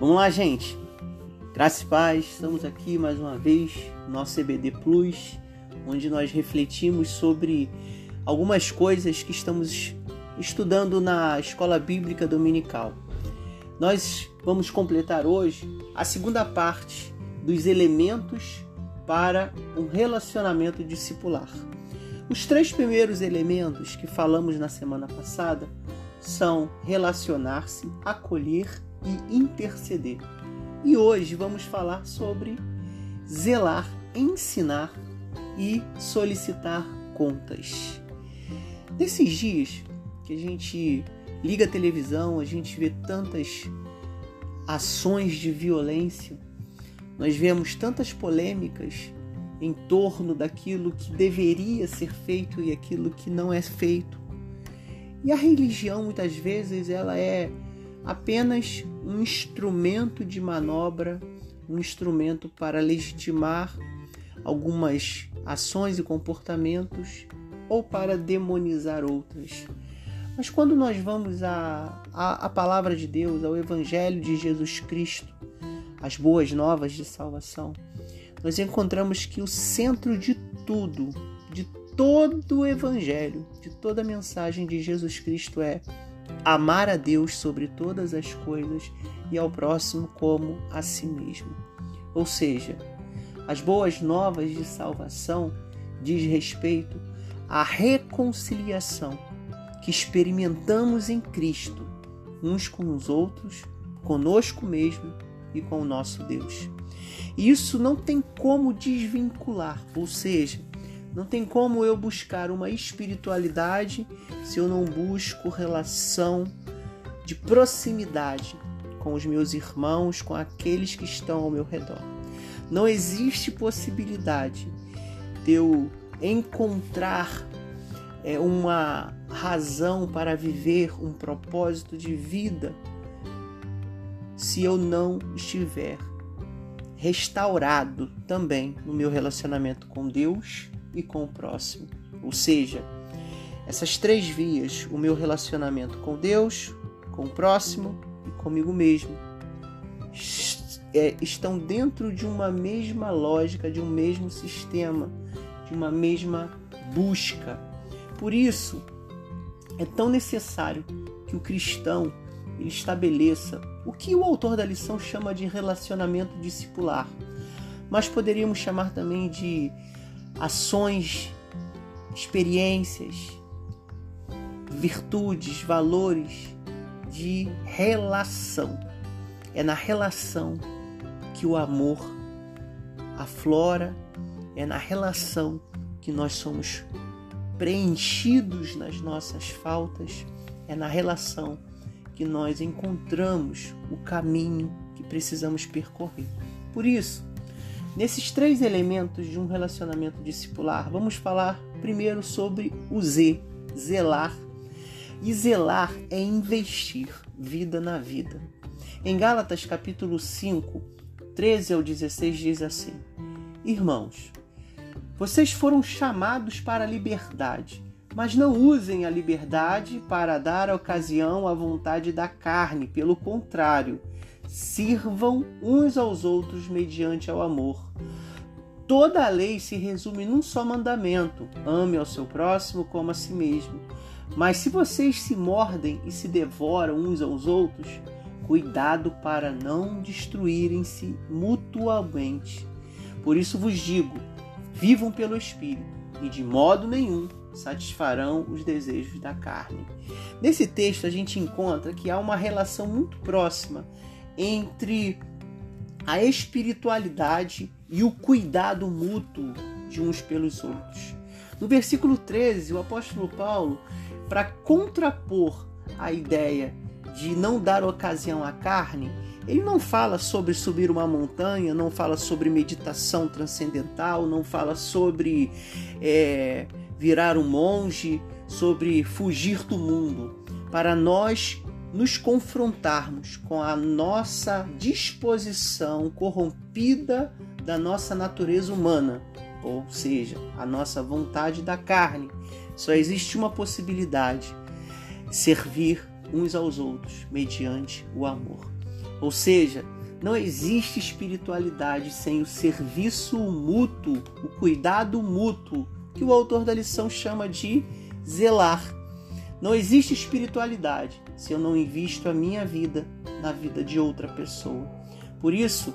Vamos lá, gente. Graças e paz, estamos aqui mais uma vez no nosso CBD Plus, onde nós refletimos sobre algumas coisas que estamos estudando na Escola Bíblica Dominical. Nós vamos completar hoje a segunda parte dos elementos para um relacionamento discipular. Os três primeiros elementos que falamos na semana passada são relacionar-se, acolher e interceder. E hoje vamos falar sobre zelar, ensinar e solicitar contas. Nesses dias que a gente liga a televisão, a gente vê tantas ações de violência, nós vemos tantas polêmicas em torno daquilo que deveria ser feito e aquilo que não é feito. E a religião muitas vezes ela é apenas um instrumento de manobra, um instrumento para legitimar algumas ações e comportamentos ou para demonizar outras. Mas quando nós vamos à, à, à palavra de Deus, ao Evangelho de Jesus Cristo, as boas novas de salvação, nós encontramos que o centro de tudo, de todo o Evangelho, de toda a mensagem de Jesus Cristo é amar a Deus sobre todas as coisas e ao próximo como a si mesmo. Ou seja, as boas novas de salvação diz respeito à reconciliação que experimentamos em Cristo, uns com os outros, conosco mesmo e com o nosso Deus. E isso não tem como desvincular, ou seja, não tem como eu buscar uma espiritualidade se eu não busco relação de proximidade com os meus irmãos, com aqueles que estão ao meu redor. Não existe possibilidade de eu encontrar é, uma razão para viver um propósito de vida se eu não estiver restaurado também no meu relacionamento com Deus e com o próximo. Ou seja, essas três vias, o meu relacionamento com Deus, com o próximo e comigo mesmo, é, estão dentro de uma mesma lógica, de um mesmo sistema, de uma mesma busca. Por isso, é tão necessário que o cristão ele estabeleça o que o autor da lição chama de relacionamento discipular, mas poderíamos chamar também de ações, experiências, virtudes, valores de relação. É na relação que o amor aflora, é na relação que nós somos preenchidos nas nossas faltas, é na relação que nós encontramos o caminho que precisamos percorrer. Por isso, nesses três elementos de um relacionamento discipular, vamos falar primeiro sobre o Z, zelar. E zelar é investir vida na vida. Em Gálatas capítulo 5, 13 ao 16 diz assim: Irmãos, vocês foram chamados para a liberdade mas não usem a liberdade para dar ocasião à vontade da carne, pelo contrário, sirvam uns aos outros mediante ao amor. Toda a lei se resume num só mandamento: ame ao seu próximo como a si mesmo. Mas se vocês se mordem e se devoram uns aos outros, cuidado para não destruírem-se mutuamente. Por isso vos digo: vivam pelo Espírito, e de modo nenhum satisfarão os desejos da carne. Nesse texto a gente encontra que há uma relação muito próxima entre a espiritualidade e o cuidado mútuo de uns pelos outros. No versículo 13, o apóstolo Paulo, para contrapor a ideia de não dar ocasião à carne, ele não fala sobre subir uma montanha, não fala sobre meditação transcendental, não fala sobre é, virar um monge, sobre fugir do mundo, para nós nos confrontarmos com a nossa disposição corrompida da nossa natureza humana, ou seja, a nossa vontade da carne. Só existe uma possibilidade: servir uns aos outros mediante o amor. Ou seja, não existe espiritualidade sem o serviço mútuo, o cuidado mútuo, que o autor da lição chama de zelar. Não existe espiritualidade se eu não invisto a minha vida na vida de outra pessoa. Por isso,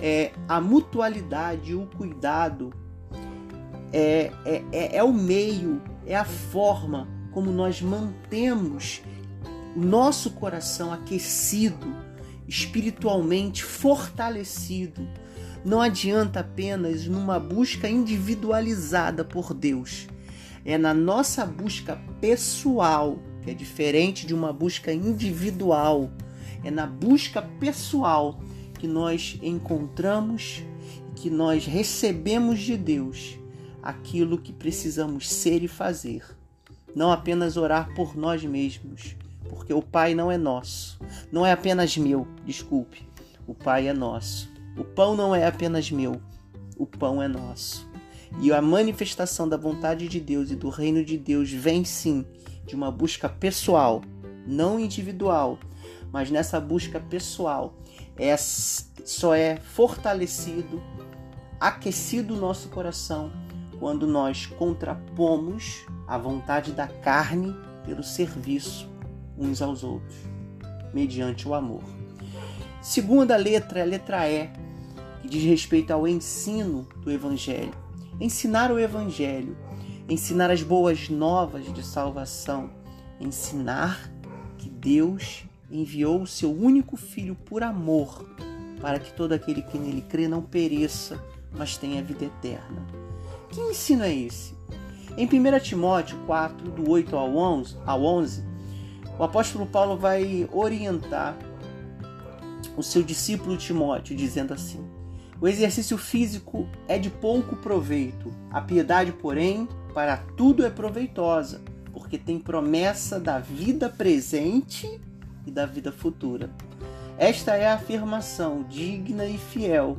é, a mutualidade, o cuidado é, é, é, é o meio, é a forma como nós mantemos o nosso coração aquecido, espiritualmente fortalecido. Não adianta apenas numa busca individualizada por Deus. É na nossa busca pessoal, que é diferente de uma busca individual. É na busca pessoal que nós encontramos, que nós recebemos de Deus aquilo que precisamos ser e fazer. Não apenas orar por nós mesmos, porque o Pai não é nosso, não é apenas meu, desculpe. O Pai é nosso. O pão não é apenas meu, o pão é nosso. E a manifestação da vontade de Deus e do reino de Deus vem sim de uma busca pessoal, não individual, mas nessa busca pessoal é, só é fortalecido, aquecido o nosso coração quando nós contrapomos a vontade da carne pelo serviço uns aos outros, mediante o amor. Segunda letra a letra E, que diz respeito ao ensino do Evangelho. Ensinar o Evangelho, ensinar as boas novas de salvação, ensinar que Deus enviou o seu único filho por amor, para que todo aquele que nele crê não pereça, mas tenha vida eterna. Que ensino é esse? Em 1 Timóteo 4, do 8 ao 11, ao 11, o apóstolo Paulo vai orientar o seu discípulo Timóteo, dizendo assim: O exercício físico é de pouco proveito, a piedade, porém, para tudo é proveitosa, porque tem promessa da vida presente e da vida futura. Esta é a afirmação digna e fiel,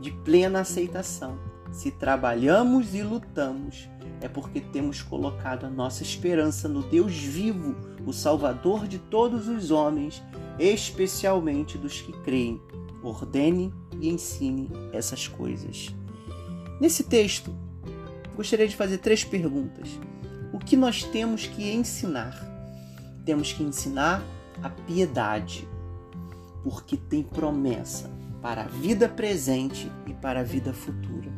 de plena aceitação. Se trabalhamos e lutamos, é porque temos colocado a nossa esperança no Deus vivo, o Salvador de todos os homens, especialmente dos que creem. Ordene e ensine essas coisas. Nesse texto, gostaria de fazer três perguntas. O que nós temos que ensinar? temos que ensinar a piedade, porque tem promessa para a vida presente e para a vida futura.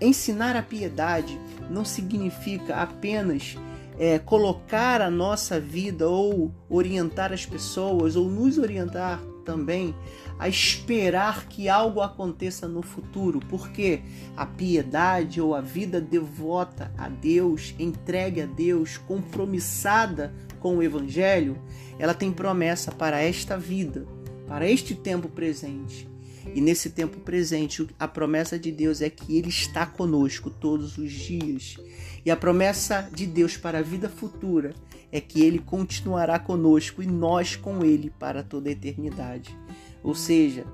Ensinar a piedade não significa apenas é, colocar a nossa vida ou orientar as pessoas ou nos orientar também a esperar que algo aconteça no futuro, porque a piedade ou a vida devota a Deus, entregue a Deus, compromissada com o Evangelho, ela tem promessa para esta vida, para este tempo presente. E nesse tempo presente, a promessa de Deus é que Ele está conosco todos os dias. E a promessa de Deus para a vida futura é que Ele continuará conosco e nós com Ele para toda a eternidade. Ou seja,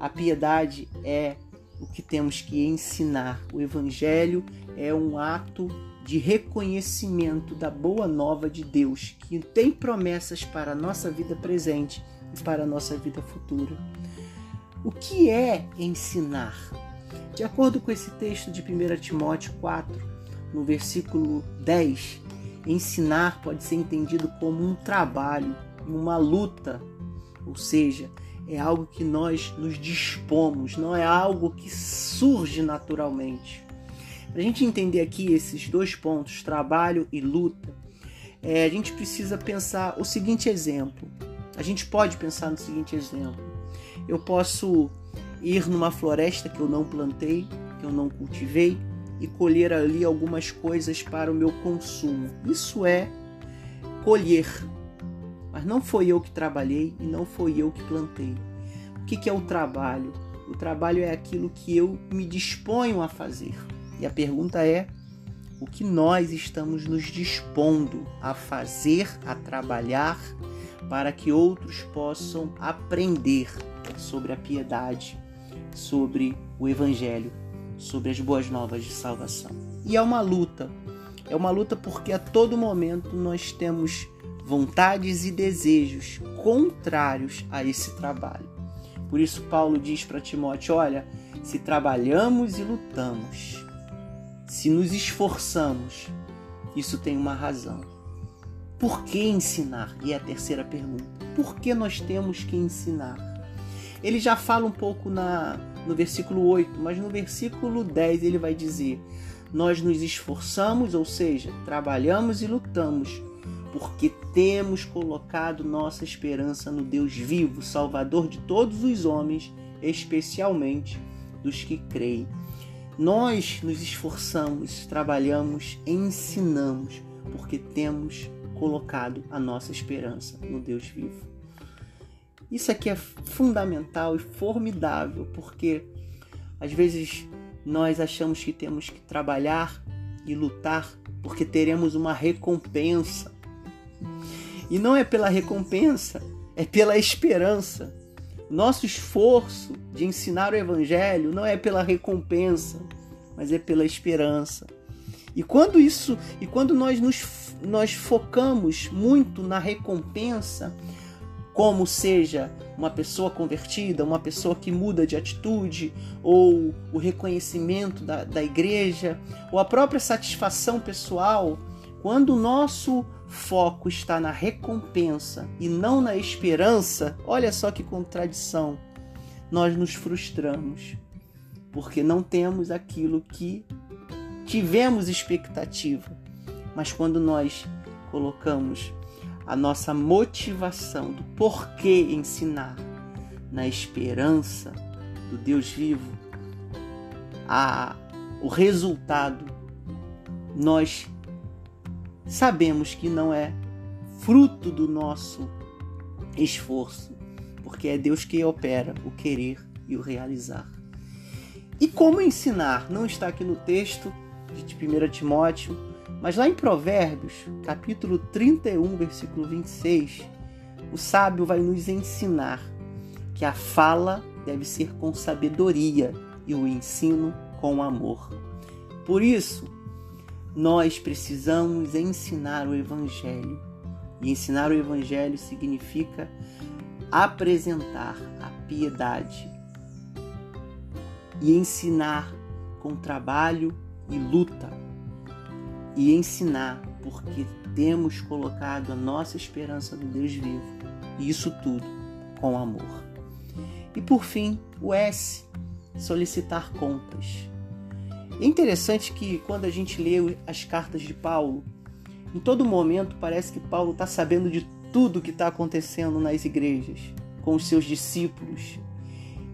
a piedade é o que temos que ensinar. O Evangelho é um ato de reconhecimento da boa nova de Deus, que tem promessas para a nossa vida presente e para a nossa vida futura. O que é ensinar? De acordo com esse texto de 1 Timóteo 4, no versículo 10, ensinar pode ser entendido como um trabalho, uma luta, ou seja, é algo que nós nos dispomos, não é algo que surge naturalmente. Para a gente entender aqui esses dois pontos, trabalho e luta, é, a gente precisa pensar o seguinte exemplo. A gente pode pensar no seguinte exemplo. Eu posso ir numa floresta que eu não plantei, que eu não cultivei, e colher ali algumas coisas para o meu consumo. Isso é colher. Mas não foi eu que trabalhei e não foi eu que plantei. O que é o trabalho? O trabalho é aquilo que eu me disponho a fazer. E a pergunta é: o que nós estamos nos dispondo a fazer, a trabalhar, para que outros possam aprender sobre a piedade, sobre o Evangelho, sobre as boas novas de salvação? E é uma luta. É uma luta porque a todo momento nós temos vontades e desejos contrários a esse trabalho. Por isso, Paulo diz para Timóteo: olha, se trabalhamos e lutamos, se nos esforçamos, isso tem uma razão. Por que ensinar? E é a terceira pergunta: por que nós temos que ensinar? Ele já fala um pouco na, no versículo 8, mas no versículo 10 ele vai dizer: Nós nos esforçamos, ou seja, trabalhamos e lutamos porque temos colocado nossa esperança no Deus vivo, Salvador de todos os homens, especialmente dos que creem. Nós nos esforçamos, trabalhamos, ensinamos, porque temos colocado a nossa esperança no Deus vivo. Isso aqui é fundamental e formidável, porque às vezes nós achamos que temos que trabalhar e lutar porque teremos uma recompensa. E não é pela recompensa, é pela esperança. Nosso esforço de ensinar o Evangelho não é pela recompensa, mas é pela esperança. E quando isso, e quando nós nos nós focamos muito na recompensa, como seja uma pessoa convertida, uma pessoa que muda de atitude, ou o reconhecimento da, da igreja, ou a própria satisfação pessoal, quando o nosso foco está na recompensa e não na esperança, olha só que contradição. Nós nos frustramos porque não temos aquilo que tivemos expectativa. Mas quando nós colocamos a nossa motivação do porquê ensinar na esperança do Deus vivo, a, o resultado nós sabemos que não é fruto do nosso esforço, porque é Deus que opera o querer e o realizar. E como ensinar? Não está aqui no texto de 1 Timóteo, mas lá em Provérbios, capítulo 31, versículo 26, o sábio vai nos ensinar que a fala deve ser com sabedoria e o ensino com amor. Por isso, nós precisamos ensinar o Evangelho. E ensinar o Evangelho significa apresentar a piedade e ensinar com trabalho e luta. E ensinar porque temos colocado a nossa esperança no Deus vivo. E isso tudo com amor. E por fim, o S, solicitar contas. É interessante que quando a gente lê as cartas de Paulo, em todo momento parece que Paulo está sabendo de tudo que está acontecendo nas igrejas, com os seus discípulos.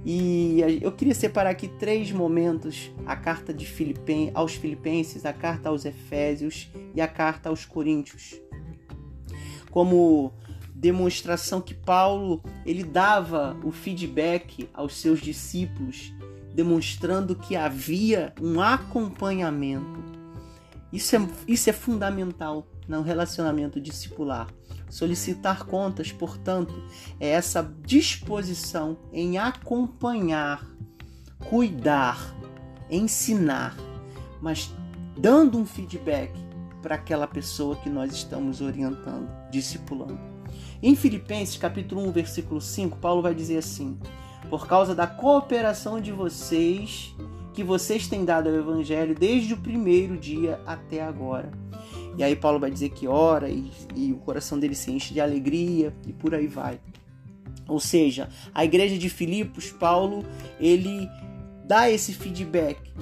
E eu queria separar aqui três momentos: a carta de Filipen, aos Filipenses, a carta aos Efésios e a carta aos Coríntios. Como demonstração que Paulo ele dava o feedback aos seus discípulos demonstrando que havia um acompanhamento. Isso é, isso é fundamental no relacionamento discipular. Solicitar contas, portanto, é essa disposição em acompanhar, cuidar, ensinar, mas dando um feedback para aquela pessoa que nós estamos orientando, discipulando. Em Filipenses capítulo 1, versículo 5, Paulo vai dizer assim: por causa da cooperação de vocês, que vocês têm dado ao Evangelho desde o primeiro dia até agora. E aí Paulo vai dizer que ora e, e o coração dele se enche de alegria e por aí vai. Ou seja, a igreja de Filipos, Paulo, ele dá esse feedback,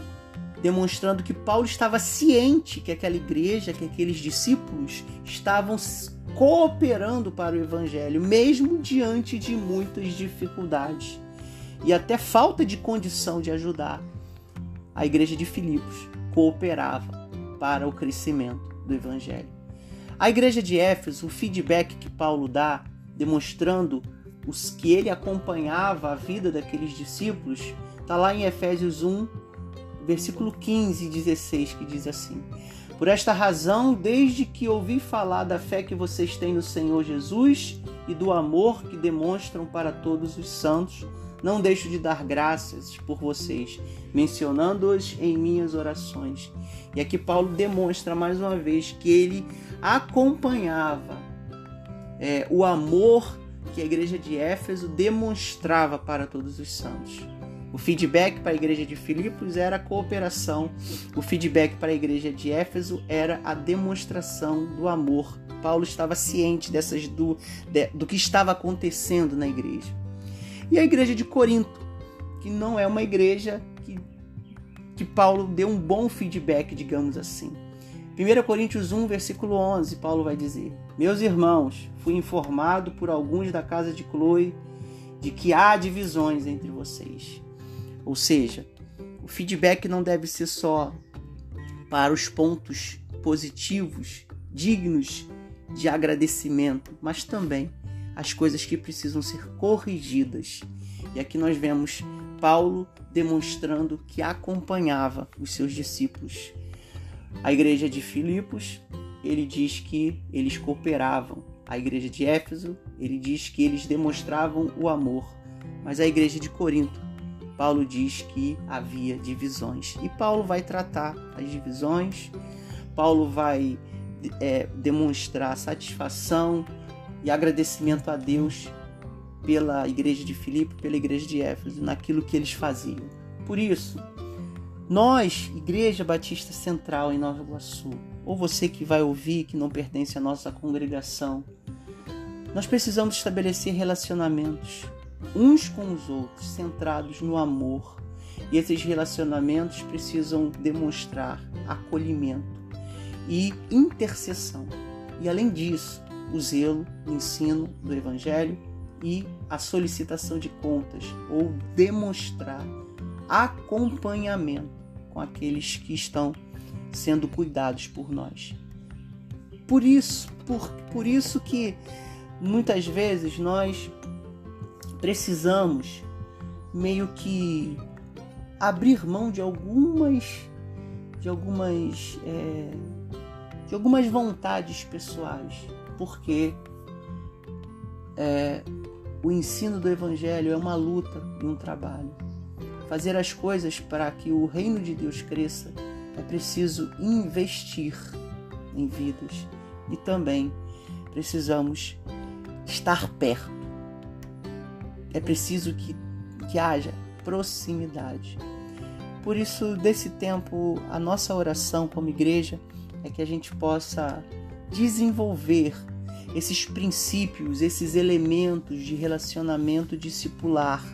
demonstrando que Paulo estava ciente que aquela igreja, que aqueles discípulos estavam cooperando para o evangelho, mesmo diante de muitas dificuldades e até falta de condição de ajudar, a igreja de Filipos cooperava para o crescimento do evangelho. A igreja de Éfeso, o feedback que Paulo dá, demonstrando os que ele acompanhava a vida daqueles discípulos, está lá em Efésios 1, versículo 15 e 16, que diz assim: Por esta razão, desde que ouvi falar da fé que vocês têm no Senhor Jesus e do amor que demonstram para todos os santos, não deixo de dar graças por vocês, mencionando-os em minhas orações. E aqui Paulo demonstra mais uma vez que ele acompanhava é, o amor que a igreja de Éfeso demonstrava para todos os santos. O feedback para a igreja de Filipos era a cooperação, o feedback para a igreja de Éfeso era a demonstração do amor. Paulo estava ciente dessas do, de, do que estava acontecendo na igreja. E a igreja de Corinto, que não é uma igreja que, que Paulo deu um bom feedback, digamos assim. 1 Coríntios 1, versículo 11, Paulo vai dizer: Meus irmãos, fui informado por alguns da casa de Chloe de que há divisões entre vocês. Ou seja, o feedback não deve ser só para os pontos positivos, dignos de agradecimento, mas também as coisas que precisam ser corrigidas. E aqui nós vemos Paulo demonstrando que acompanhava os seus discípulos. A igreja de Filipos, ele diz que eles cooperavam. A igreja de Éfeso, ele diz que eles demonstravam o amor. Mas a igreja de Corinto, Paulo diz que havia divisões. E Paulo vai tratar as divisões, Paulo vai é, demonstrar satisfação e agradecimento a Deus pela igreja de Filipe, pela igreja de Éfeso, naquilo que eles faziam. Por isso, nós, Igreja Batista Central em Nova Iguaçu, ou você que vai ouvir que não pertence à nossa congregação, nós precisamos estabelecer relacionamentos uns com os outros, centrados no amor. E esses relacionamentos precisam demonstrar acolhimento e intercessão. E além disso, o zelo, o ensino do Evangelho e a solicitação de contas, ou demonstrar acompanhamento com aqueles que estão sendo cuidados por nós. Por isso, por, por isso que muitas vezes nós precisamos meio que abrir mão de algumas de algumas é, de algumas vontades pessoais porque é, o ensino do evangelho é uma luta e um trabalho. Fazer as coisas para que o reino de Deus cresça é preciso investir em vidas e também precisamos estar perto. É preciso que, que haja proximidade. Por isso, desse tempo, a nossa oração como igreja é que a gente possa desenvolver esses princípios, esses elementos de relacionamento discipular,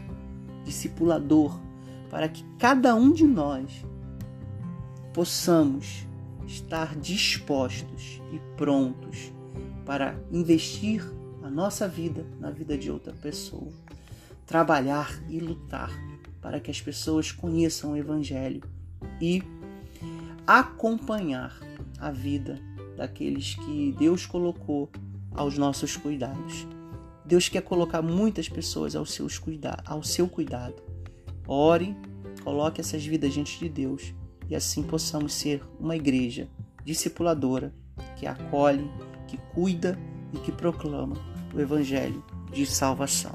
discipulador, para que cada um de nós possamos estar dispostos e prontos para investir a nossa vida na vida de outra pessoa trabalhar e lutar para que as pessoas conheçam o Evangelho e acompanhar a vida daqueles que Deus colocou aos nossos cuidados. Deus quer colocar muitas pessoas ao, seus cuida ao seu cuidado. Ore, coloque essas vidas diante de Deus e assim possamos ser uma igreja discipuladora que acolhe, que cuida e que proclama o Evangelho de salvação.